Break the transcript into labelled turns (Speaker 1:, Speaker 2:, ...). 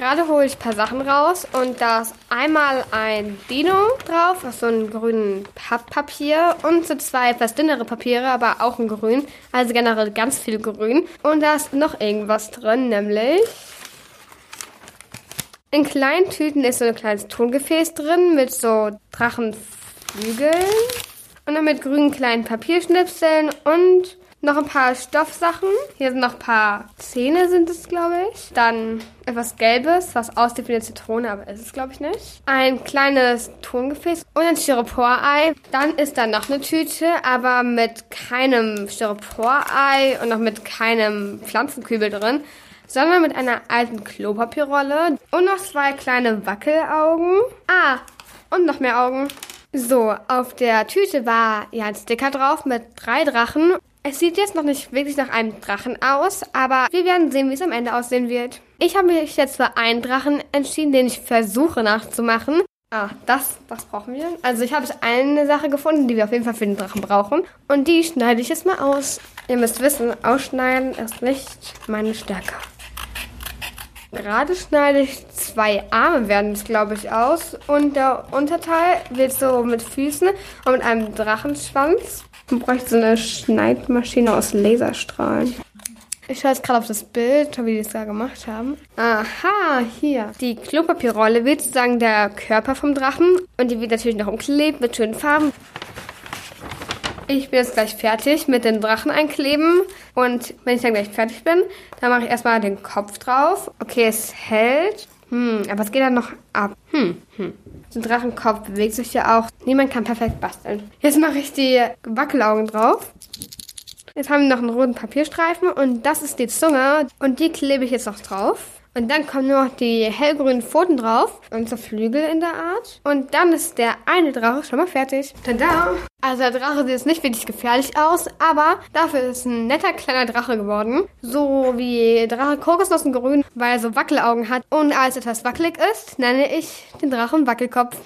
Speaker 1: Gerade hole ich ein paar Sachen raus und da ist einmal ein Dino drauf, auf so einem grünen Papppapier und so zwei etwas dünnere Papiere, aber auch in grün. Also generell ganz viel grün. Und da ist noch irgendwas drin, nämlich in kleinen Tüten ist so ein kleines Tongefäß drin mit so Drachenflügeln und dann mit grünen kleinen Papierschnipseln und noch ein paar Stoffsachen. Hier sind noch ein paar Zähne, sind es, glaube ich. Dann etwas Gelbes, was aussieht wie eine Zitrone, aber ist es, glaube ich, nicht. Ein kleines Tongefäß und ein Styroporei. Dann ist da noch eine Tüte, aber mit keinem Styroporei und noch mit keinem Pflanzenkübel drin, sondern mit einer alten Klopapierrolle und noch zwei kleine Wackelaugen. Ah, und noch mehr Augen. So, auf der Tüte war ja ein Sticker drauf mit drei Drachen es sieht jetzt noch nicht wirklich nach einem Drachen aus, aber wir werden sehen, wie es am Ende aussehen wird. Ich habe mich jetzt für einen Drachen entschieden, den ich versuche nachzumachen. Ah, das, das brauchen wir. Also ich habe eine Sache gefunden, die wir auf jeden Fall für den Drachen brauchen. Und die schneide ich jetzt mal aus. Ihr müsst wissen, ausschneiden ist nicht meine Stärke. Gerade schneide ich zwei Arme werden es, glaube ich, aus. Und der Unterteil wird so mit Füßen und mit einem Drachenschwanz. Man bräuchte so eine Schneidmaschine aus Laserstrahlen. Ich schaue jetzt gerade auf das Bild, wie die es da gemacht haben. Aha, hier. Die Klopapierrolle wird sozusagen der Körper vom Drachen. Und die wird natürlich noch umklebt mit schönen Farben. Ich bin jetzt gleich fertig mit den Drachen einkleben. Und wenn ich dann gleich fertig bin, dann mache ich erstmal den Kopf drauf. Okay, es hält. Hm, aber es geht dann noch ab. Hm, hm. Der Drachenkopf bewegt sich ja auch. Niemand kann perfekt basteln. Jetzt mache ich die Wackelaugen drauf. Jetzt haben wir noch einen roten Papierstreifen und das ist die Zunge und die klebe ich jetzt noch drauf. Und dann kommen nur noch die hellgrünen Pfoten drauf und so Flügel in der Art. Und dann ist der eine Drache schon mal fertig. Tada! Also der Drache sieht jetzt nicht wirklich gefährlich aus, aber dafür ist ein netter kleiner Drache geworden. So wie Drache Kokosnussengrün, weil er so Wackelaugen hat und als etwas wackelig ist, nenne ich den Drachen Wackelkopf.